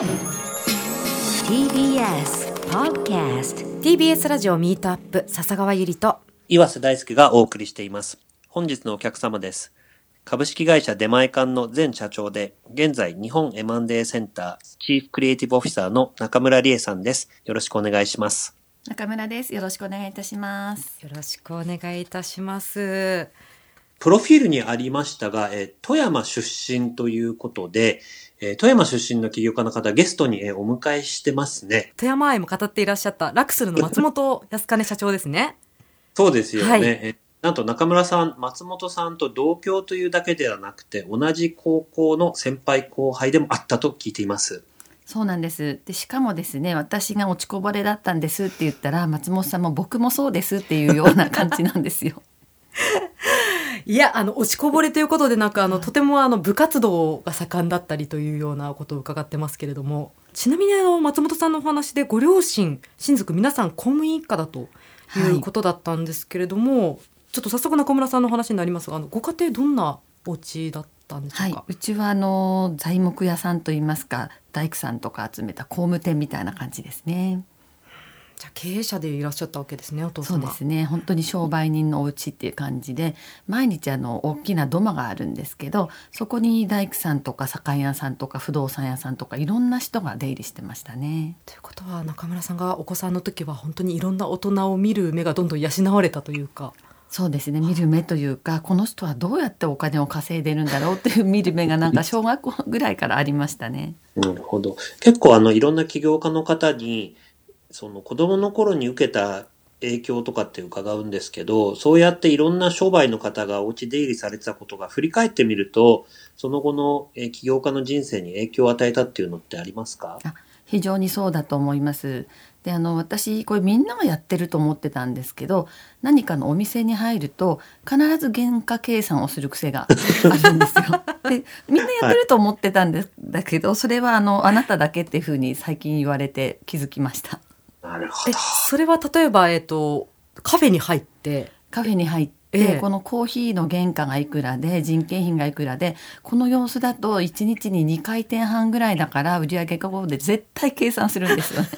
TBS Podcast TBS ラジオミートアップ笹川ゆりと岩瀬大輔がお送りしています。本日のお客様です。株式会社出前館の前社長で、現在日本 M&A センターチーフクリエイティブオフィサーの中村理恵さんです。よろしくお願いします。中村です。よろしくお願いいたします。よろしくお願いいたしますプロフィールにありましたが、えー富山出身ということで、えー富山出身の起業家の方ゲストに、えーお迎えしてますね。富山愛も語っていらっしゃったラクスルの松本康兼社長ですねそうですよね。はいえーなんと中村さん、松本さんと同郷というだけではなくて、同じ高校の先輩後輩でもあったと聞いています。そうなんです。で、しかもですね、私が落ちこぼれだったんですって言ったら、松本さんも僕もそうですっていうような感じなんですよ。いやあの落ちこぼれということでなくあのとてもあの部活動が盛んだったりというようなことを伺ってますけれどもちなみにあの松本さんのお話でご両親親族皆さん公務員一家だということだったんですけれども、ちょっと早速中村さんのお話になりますがあのご家庭どんなお家だったんでしょはいうか、。うちはあの材木屋さんといいますか、大工さんとか集めた工務店みたいな感じですね。じゃあ経営者でいらっしゃったわけですねお父そう様ですね。本当に商売人のお家っていう感じで、毎日あの大きな土間があるんですけど、そこに大工さんとか酒屋さんとか不動産屋さんとかいろんな人が出入りしてましたね。ということは中村さんがお子さんの時は本当にいろんな大人を見る目がどんどん養われたというかそうですね見る目というかこの人はどうやってお金を稼いでるんだろうっていう 見る目がなんか小学校ぐらいからありましたね。なるほど。結構あの、いろんな起業家の方に、その子供の頃に受けた影響とかって伺うんですけど、そうやっていろんな商売の方がお家出入りされてたことが振り返ってみると、その後のえー起業家の人生に影響を与えたっていうのってありますか？あ非常にそうだと思います。であの私これみんながやってると思ってたんですけど何かのお店に入ると必ず原価計算をする癖が あるんですよ。でみんなやってると思ってたんです、だけどそれはあのあなただけっていうふうに最近言われて気づきました。えなるほど。それは例えば、えっとカフェに入ってカフェに入って、ええこのコーヒーの原価がいくらで人件費がいくらでこの様子だと1日に2回転半ぐらいだから売上が5で絶対計算するんですよね。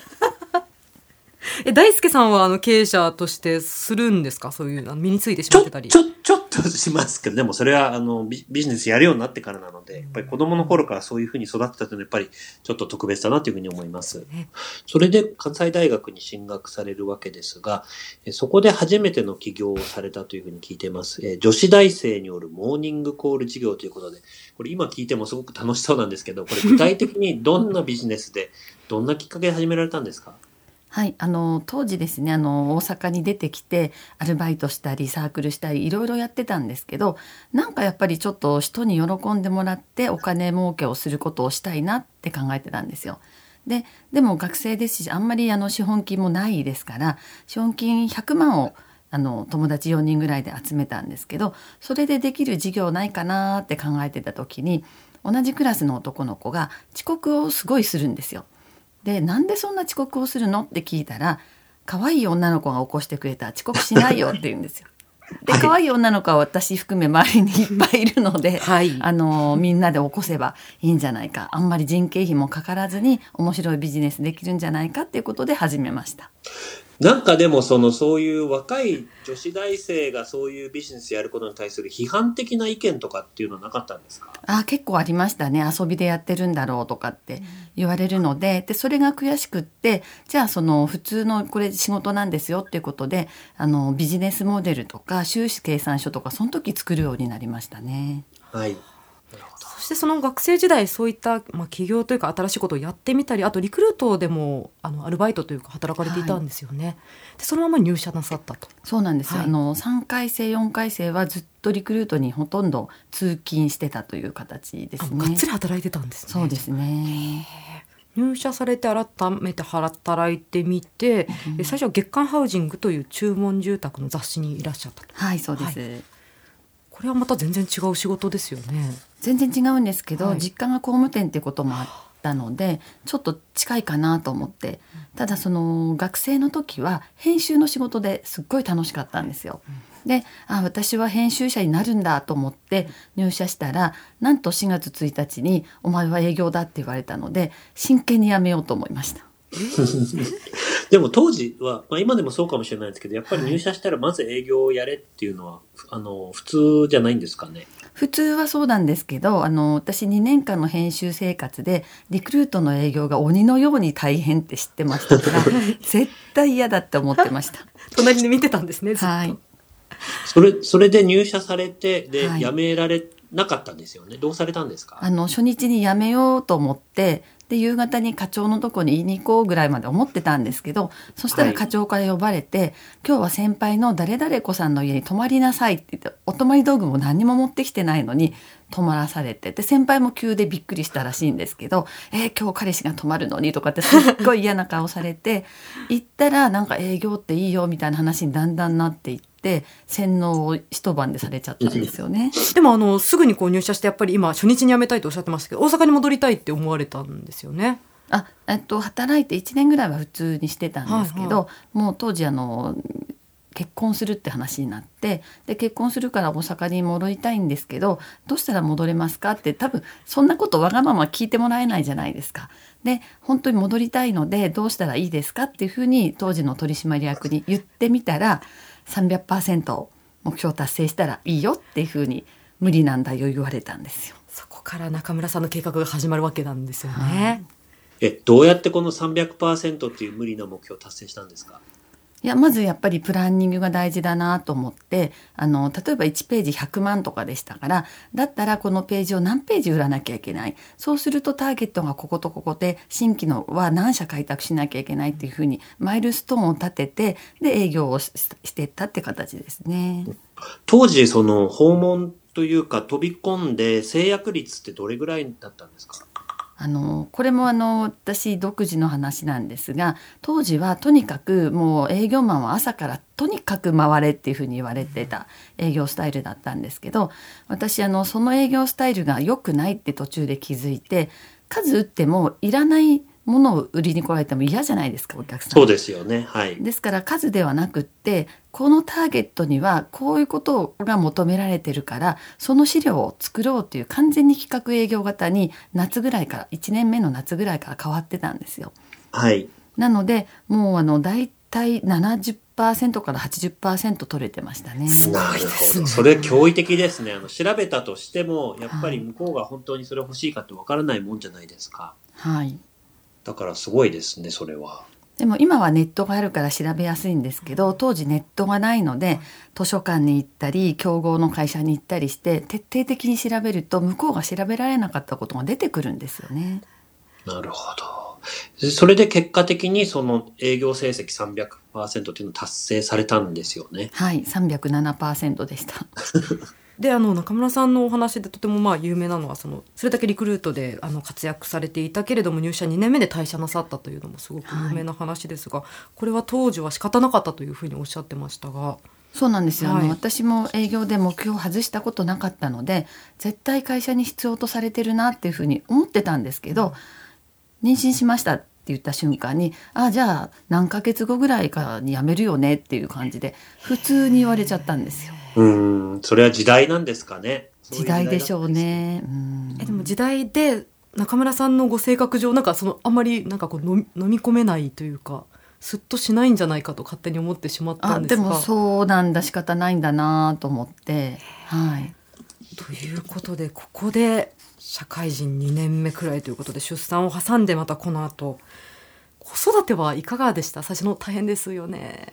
え大輔さんはあの経営者としてするんですか？そういうあの身についてしまってたり。ちょ、ちょっとしますけど、でもそれはあのビビジネスやるようになってからなので、やっぱり子供の頃からそういうふうに育ってたというのはやっぱりちょっと特別だなというふうに思います。ねそれで関西大学に進学されるわけですが、えそこで初めての起業をされたというふうに聞いています。えー女子大生によるモーニングコール事業ということで、これ今聞いてもすごく楽しそうなんですけど、これ具体的にどんなビジネスで、どんなきっかけで始められたんですか？はい、あの当時ですねあの大阪に出てきてアルバイトしたりサークルしたりいろいろやってたんですけどなんかやっぱりちょっと人に喜んでもらってお金儲けをすることをしたいなって考えてたんですよ。ででも学生ですしあんまりあの資本金もないですから資本金100万をあの友達4人ぐらいで集めたんですけどそれでできる事業ないかなって考えてた時に同じクラスの男の子が遅刻をすごいするんですよ。でなんでそんな遅刻をするの？って聞いたら可愛い女の子が起こしてくれたら遅刻しないよって言うんですよ。ではい可愛い女の子は私含め周りにいっぱいいるので、はいあのみんなで起こせばいいんじゃないかあんまり人件費もかからずに面白いビジネスできるんじゃないかっていうことで始めました。なんかでもそのそういう若い女子大生がそういうビジネスやることに対する批判的な意見とかっていうのはなかったんですか？あ結構ありましたね遊びでやってるんだろうとかって言われるのででそれが悔しくってじゃあその普通のこれ仕事なんですよっていうことであのビジネスモデルとか収支計算書とかその時作るようになりましたね。はい。そしてその学生時代そういった、まあ、起業というか新しいことをやってみたりあとリクルートでもあのアルバイトというか働かれていたんですよね、でそのまま入社なさったと。そうなんです、はい。あの3回生4回生はずっとリクルートにほとんど通勤してたという形ですね。あがっつり働いてたんですね。そうですね。入社されて改めて働いてみて、え最初は月刊ハウジングという注文住宅の雑誌にいらっしゃったと。はいそうです、はこれはまた全然違う仕事ですよね全然違うんですけど、はい。実家が工務店っていうこともあっったのでちょっと近いかなと思って。ただその学生の時は編集の仕事ですっごい楽しかったんですよ。であ私は編集者になるんだと思って入社したらなんと4月1日に「お前は営業だ」って言われたので真剣に辞めようと思いました。でも当時は、まあ、今でもそうかもしれないですけどやっぱり入社したらまず営業をやれっていうのは、はい、あの普通じゃないんですかね？普通はそうなんですけどあの私2年間の編集生活でリクルートの営業が鬼のように大変って知ってましたから 絶対嫌だって思ってました。隣で見てたんですねはい。それそれで入社されてで、はい、辞められなかったんですよね。どうされたんですか？あの初日に辞めようと思ってで夕方に課長のとこに言いに行こうぐらいまで思ってたんですけどそしたら課長から呼ばれて、はい、今日は先輩の誰々子さんの家に泊まりなさいって言ってお泊まり道具も何も持ってきてないのに泊まらされてで先輩も急でびっくりしたらしいんですけど「えー、今日彼氏が泊まるのに」とかってすっごい嫌な顔されて行ったらなんか営業っていいよみたいな話にだんだんなっていって。って洗脳を一晩でされちゃったんですよね。でもあのすぐにこう入社してやっぱり今初日に辞めたいとおっしゃってましたけど大阪に戻りたいって思われたんですよね。あえっと働いて1年ぐらいは普通にしてたんですけど、はいはい、もう当時あの結婚するって話になってで結婚するから大阪に戻りたいんですけどどうしたら戻れますかって多分そんなことわがまま聞いてもらえないじゃないですか。で本当に戻りたいのでどうしたらいいですかっていうふうに当時の取締役に言ってみたら300%目標達成したらいいよっていうふうに無理なんだよ言われたんですよ。そこから中村さんの計画が始まるわけなんですよね。えどうやってこの300%っていう無理な目標を達成したんですか？いやまずやっぱりプランニングが大事だなと思ってあの例えば1ページ100万とかでしたからだったらこのページを何ページ売らなきゃいけないそうするとターゲットがこことここで新規のは何社開拓しなきゃいけないっていうふうにマイルストーンを立ててで営業をしてったって形ですね。当時その訪問というか飛び込んで制約率ってどれぐらいだったんですか？あのこれもあの私独自の話なんですが当時はとにかくもう営業マンは朝からとにかく回れっていうふうに言われてた営業スタイルだったんですけど私あのその営業スタイルが良くないって途中で気づいて数打ってもいらないものを売りに来られても嫌じゃないですかお客さん。そうですよね。はい。ですから数ではなくってこのターゲットにはこういうことが求められてるからその資料を作ろうという完全に企画営業型に夏ぐらいから1年目の夏ぐらいから変わってたんですよ。はい。なのでもうあの大体70%から80%取れてましたね。すごいですね。それ驚異的ですね。あの調べたとしてもやっぱり向こうが本当にそれ欲しいかってわからないもんじゃないですか。はい。だからすごいですねそれは。でも今はネットがあるから調べやすいんですけど当時ネットがないので図書館に行ったり競合の会社に行ったりして徹底的に調べると向こうが調べられなかったことが出てくるんですよね。なるほど。それで結果的にその営業成績300%っていうのを達成されたんですよね。はい307%でした。であの中村さんのお話でとてもまあ有名なのはそのそれだけリクルートであの活躍されていたけれども入社2年目で退社なさったというのもすごく有名な話ですが、はい、これは当時は仕方なかったというふうにおっしゃってましたが。そうなんですよ、はい、あの私も営業で目標を外したことなかったので絶対会社に必要とされてるなっていうふうに思ってたんですけど妊娠しましたって言った瞬間に「あじゃあ何ヶ月後ぐらいかに辞めるよね」っていう感じで普通に言われちゃったんですよ。うん、それは時代なんですかね。時代でしょうね。えでも時代で中村さんのご性格上なんかそのあんまりなんかこう飲み込めないというか。すっとしないんじゃないかと勝手に思ってしまったんですでもそうなんだ仕方ないんだなと思ってはいということでここで社会人2年目くらいということで出産を挟んでまたこの後子育てはいかがでした？最初の大変ですよね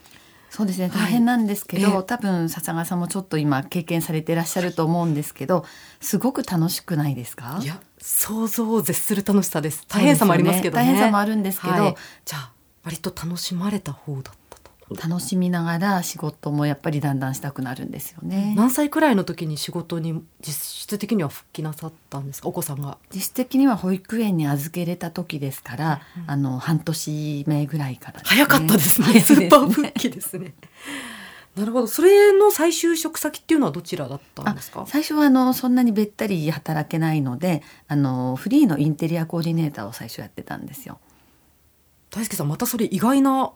そうですね。大変なんですけど、はい、多分笹川さんもちょっと今経験されていらっしゃると思うんですけどすごく楽しくないですか？いや想像を絶する楽しさです。大変さもありますけどね、ね、大変さもあるんですけど、はい、じゃあ割と楽しまれた方だ楽しみながら仕事もやっぱりだんだんしたくなるんですよね。何歳くらいの時に仕事に実質的には復帰なさったんですか？お子さんが。実質的には保育園に預けれた時ですから、うん、あの半年目ぐらいから、ね、早かった ですね。スーパー復帰ですね。なるほどそれの再就職先っていうのはどちらだったんですか？最初はあのそんなにべったり働けないのであのフリーのインテリアコーディネーターを最初やってたんですよ。大輔さんまたそれ意外な。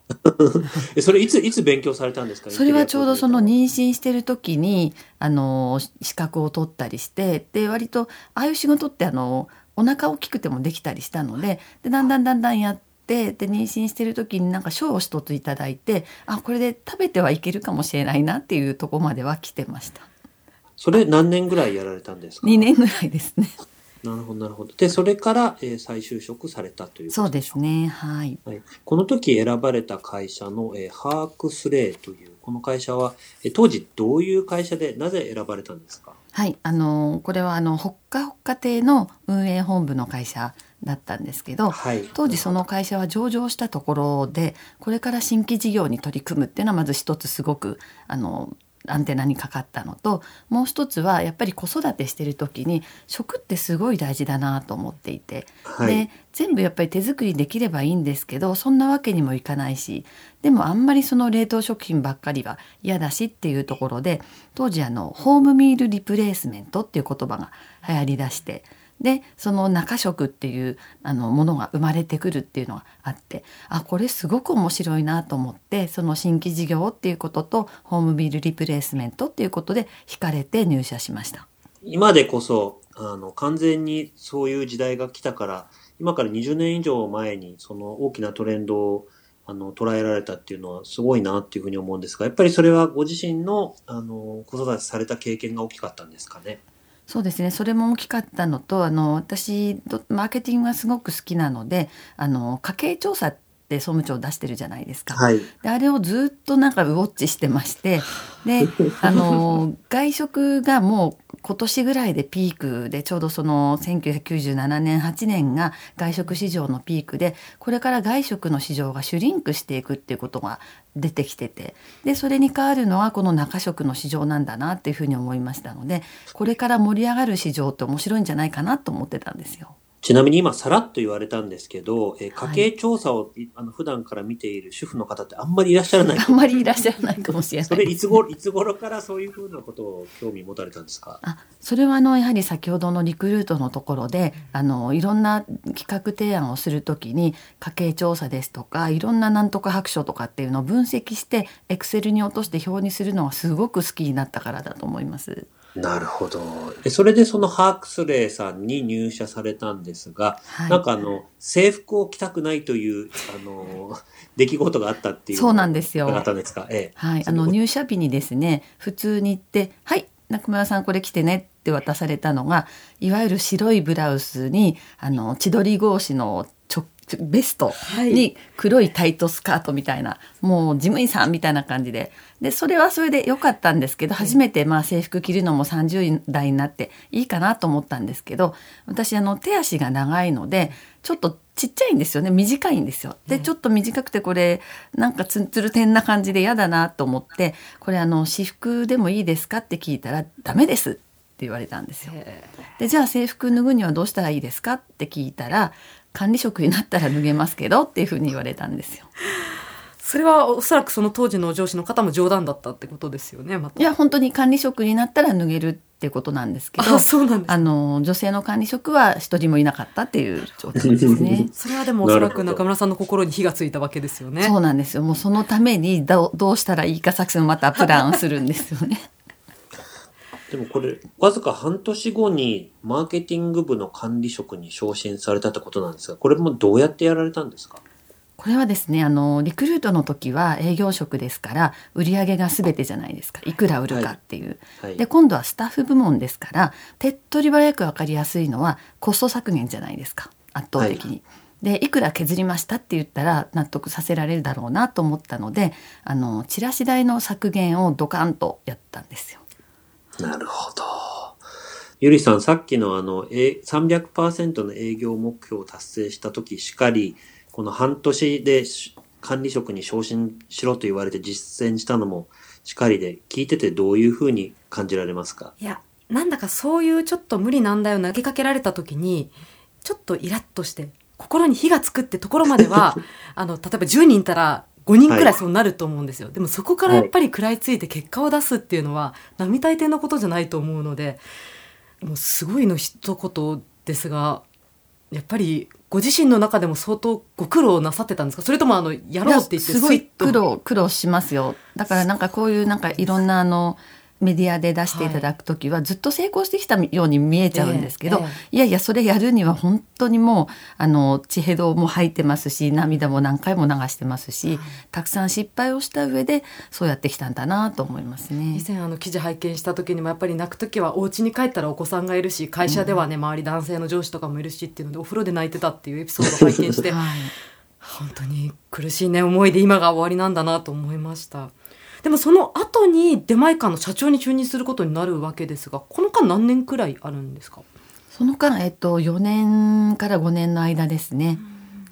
えそれいついつ勉強されたんですか？それはちょうどその妊娠してる時にあの資格を取ったりしてで割とああいう仕事ってあのお腹大きくてもできたりしたのででだんだんだんだんやってで妊娠してる時になんか賞を一ついただいてあこれで食べてはいけるかもしれないなっていうとこまでは来てました。アそれ何年ぐらいやられたんですか？2年ぐらいですねなるほどなるほど。でそれから、えー再就職されたというそうですね。はい。はい、この時選ばれた会社の、えーハークスレイというこの会社は、えー当時どういう会社でなぜ選ばれたんですか？はい、あのこれはあのほっかほっか亭の運営本部の会社だったんですけど、はい。当時その会社は上場したところでこれから新規事業に取り組むっていうのはまず一つすごくあのアンテナにかかったのともう一つはやっぱり子育てしてる時に食ってすごい大事だなと思っていて、はい。で全部やっぱり手作りできればいいんですけどそんなわけにもいかないし。でもあんまりその冷凍食品ばっかりは嫌だしっていうところで当時あのホームミールリプレイスメントっていう言葉が流行りだしてでその中食っていうあのものが生まれてくるっていうのがあってあこれすごく面白いなと思ってその新規事業っていうこととホームミールリプレイスメントっていうことで惹かれて入社しました。今でこそあの完全にそういう時代が来たから今から20年以上前にその大きなトレンドをあの捉えられたっていうのはすごいなっていうふうに思うんですがやっぱりそれはご自身のあの子育てされた経験が大きかったんですかね？そうですねそれも大きかったのとあの私どマーケティングがすごく好きなのであの家計調査って総務庁出してるじゃないですか。はい。であれをずっとなんかウォッチしてましてで あの外食がもう今年ぐらいでピークでちょうどその1997年8年が外食市場のピークでこれから外食の市場がシュリンクしていくっていうことが出てきててでそれに変わるのはこの中食の市場なんだなっていうふうに思いましたのでこれから盛り上がる市場って面白いんじゃないかなと思ってたんですよ。ちなみに今さらっと言われたんですけど、えーはい家計調査を、いあの普段から見ている主婦の方ってあんまりいらっしゃらない。あんまりいらっしゃらないかもしれないそれいつ頃、いつ頃からそういうふうなことを興味持たれたんですか？あそれはあのやはり先ほどのリクルートのところであのいろんな企画提案をするときに家計調査ですとかいろんななんとか白書とかっていうのを分析してエクセルに落として表にするのがすごく好きになったからだと思います。なるほど。えそれでそのハークスレイさんに入社されたんですが、はいなんかあの、制服を着たくないという、あの、出来事があったっていう。そうなんですよあったんですか？ええ。はい、あそのの入社日にですね普通に行って「はい中村さんこれ着てね」って渡されたのがいわゆる白いブラウスにあの千鳥格子のベストい。に黒いタイトスカートみたいな、もう事務員さんみたいな感じで。でそれはそれで良かったんですけど初めてまあ制服着るのも30代になっていいかなと思ったんですけど私あの手足が長いのでちょっとちっちゃいんですよね。短いんですよ。でちょっと短くてこれなんかツンツルテンな感じで嫌だなと思ってこれあの私服でもいいですかって聞いたらダメです。って言われたんですよ。でじゃあ制服脱ぐにはどうしたらいいですか？って聞いたら管理職になったら脱げますけどっていうふうに言われたんですよ。それはおそらくその当時の上司の方も冗談だったってことですよねまたいや本当に管理職になったら脱げるってことなんですけどあの女性の管理職は一人もいなかったっていう状態ですね。それはでもおそらく中村さんの心に火がついたわけですよねそうなんですよ。もうそのためにどうどうしたらいいか作戦をまたプランするんですよね。でもこれ、わずか半年後にマーケティング部の管理職に昇進されたってことなんですが、これもどうやってやられたんですか？これはですねあのリクルートの時は営業職ですから売り上げが全てじゃないですかいくら売るかっていう、はい。で今度はスタッフ部門ですから手っ取り早く分かりやすいのはコスト削減じゃないですか圧倒的に。でいくら削りましたって言ったら納得させられるだろうなと思ったのであのチラシ代の削減をドカンとやったんですよ。なるほど。ゆりさん、さっきのあの、え300%の営業目標を達成した時しかり、この半年でし管理職に昇進しろと言われて実践したのもしかりで、聞いててどういうふうに感じられますか？いやなんだかそういうちょっと無理難題を投げかけられた時にちょっとイラッとして心に火がつくってところまでは あの例えば10人いたら5人くらいそうなると思うんですよ、でもそこからやっぱり食らいついて結果を出すっていうのは並大抵のことじゃないと思うのでもうすごいの一言ですがやっぱりご自身の中でも相当ご苦労なさってたんですか？それともあのやろうって言ってすごい苦労苦労しますよ。だからなんかこういうなんかいろんなあのメディアで出していただく時はずっと成功してきたように見えちゃうんですけど、えええいやいやそれやるには本当にもうあの血ヘドも吐いてますし涙も何回も流してますし、たくさん失敗をした上でそうやってきたんだなと思いますね。以。前あの記事拝見した時にもやっぱり泣く時はお家に帰ったらお子さんがいるし会社ではね、周り男性の上司とかもいるしっていうのでお風呂で泣いてたっていうエピソードを拝見してはい。本当に苦しいね思いで今が終わりなんだなと思いましたでもその後に出前館の社長に就任することになるわけですがこの間何年くらいあるんですか？その間、えっと、4年から5年の間ですね、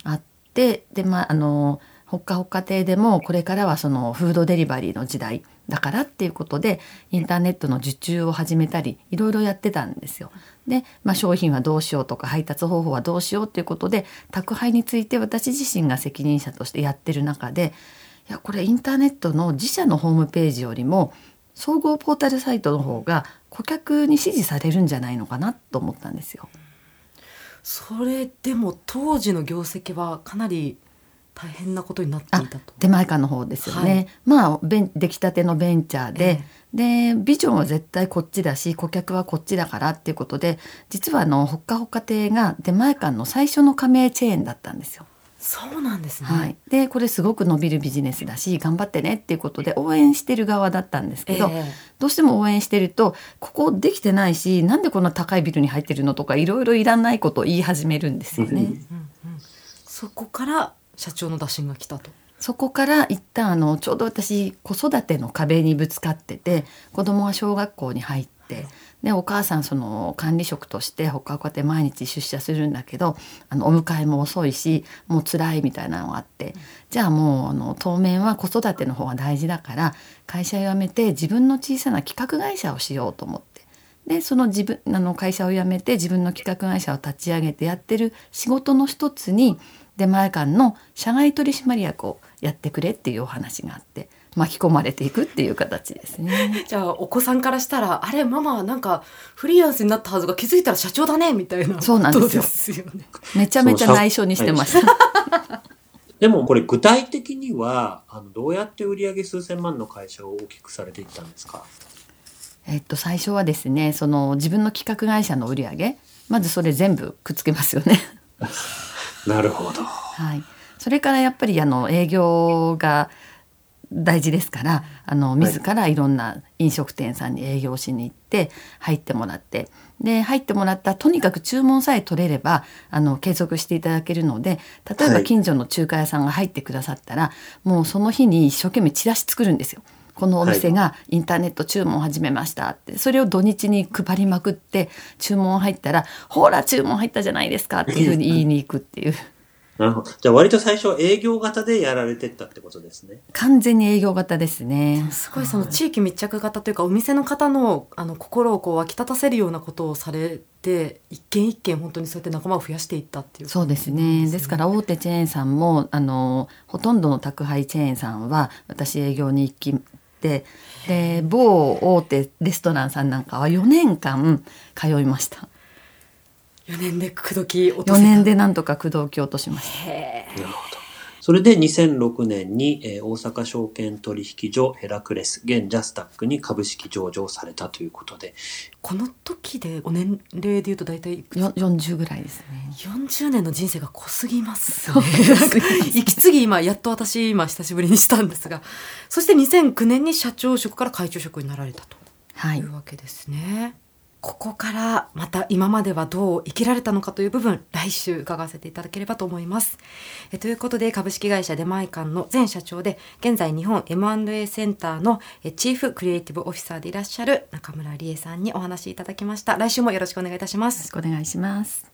あってでまああのほっかほっか亭でもこれからはそのフードデリバリーの時代だからっていうことでインターネットの受注を始めたりいろいろやってたんですよ。で、まあ、商品はどうしようとか配達方法はどうしようっていうことで宅配について私自身が責任者としてやってる中でいやこれインターネットの自社のホームページよりも総合ポータルサイトの方が顧客に支持されるんじゃないのかなと思ったんですよ。それでも当時の業績はかなり大変なことになっていたと。出前館の方ですよね、はい。まあ出来たてのベンチャーで。え、でビジョンは絶対こっちだし顧客はこっちだからっていうことで実はあのほっかほか亭が出前館の最初の加盟チェーンだったんですよ。そうなんですね、はい、でこれすごく伸びるビジネスだし頑張ってねっていうことで応援してる側だったんですけど、ええ。どうしても応援してるとここできてないしなんでこんな高いビルに入ってるのとかいろいろいらないことを言い始めるんですよね。うんうん。そこから社長の打診が来たと。そこから一旦あのちょうど私子育ての壁にぶつかってて子供が小学校に入ってでお母さんその管理職としてほかほかって毎日出社するんだけどあのお迎えも遅いしもう辛いみたいなのがあって。じゃあもうあの当面は子育ての方が大事だから会社辞めて自分の小さな企画会社をしようと思って。でその自分あの会社を辞めて自分の企画会社を立ち上げてやってる仕事の一つに出前館の社外取締役をやってくれっていうお話があって。巻き込まれていくっていう形ですね。じゃあお子さんからしたらあれママなんかフリーランスになったはずが気づいたら社長だねみたいなそうなんですよことですよねめちゃめちゃ内緒にしてました。でもこれ具体的には、あの、どうやって売上数千万の会社を大きくされていったんですか？えっと最初はですねその自分の企画会社の売り上げまずそれ全部くっつけますよね。なるほど。はい、それからやっぱりあの営業が大事ですからあの自らいろんな飲食店さんに営業しに行って入ってもらってで入ってもらったとにかく注文さえ取れればあの継続していただけるので例えばはい近所の中華屋さんが入ってくださったら、もうその日に一生懸命チラシ作るんですよ。このお店がインターネット注文を始めましたってそれを土日に配りまくって注文入ったら「ほら注文入ったじゃないですか」っていうふうに言いに行くっていう。なるほど。じゃあ割と最初営業型でやられてったってことですね。完全に営業型ですね。すごいその地域密着型というかお店の方のあの心をこう湧き立たせるようなことをされて一軒一軒本当にそうやって仲間を増やしていったっていうそうですね。ですから大手チェーンさんもあのほとんどの宅配チェーンさんは私営業に行きでで某大手レストランさんなんかは4年間通いました。4年で口説き落と4せた。年でなんとか口説き落としました。へなるほど。それで2006年に、えー大阪証券取引所ヘラクレス、現ジャスタックに株式上場されたということで、この時でお年齢でいうと大体いくつ？よ40ぐらいですね。40年の人生が濃すぎます、そうですね。息継ぎ今やっと私今久しぶりにしたんですが。そして2009年に社長職から会長職になられたとはい。いうわけですね、ここからまた今まではどう生きられたのかという部分来週伺わせていただければと思います。えということで株式会社デマイカンの前社長で現在日本 M&A センターのチーフクリエイティブオフィサーでいらっしゃる中村理恵さんにお話しいただきました。来週もよろしくお願いいたします。よろしくお願いします。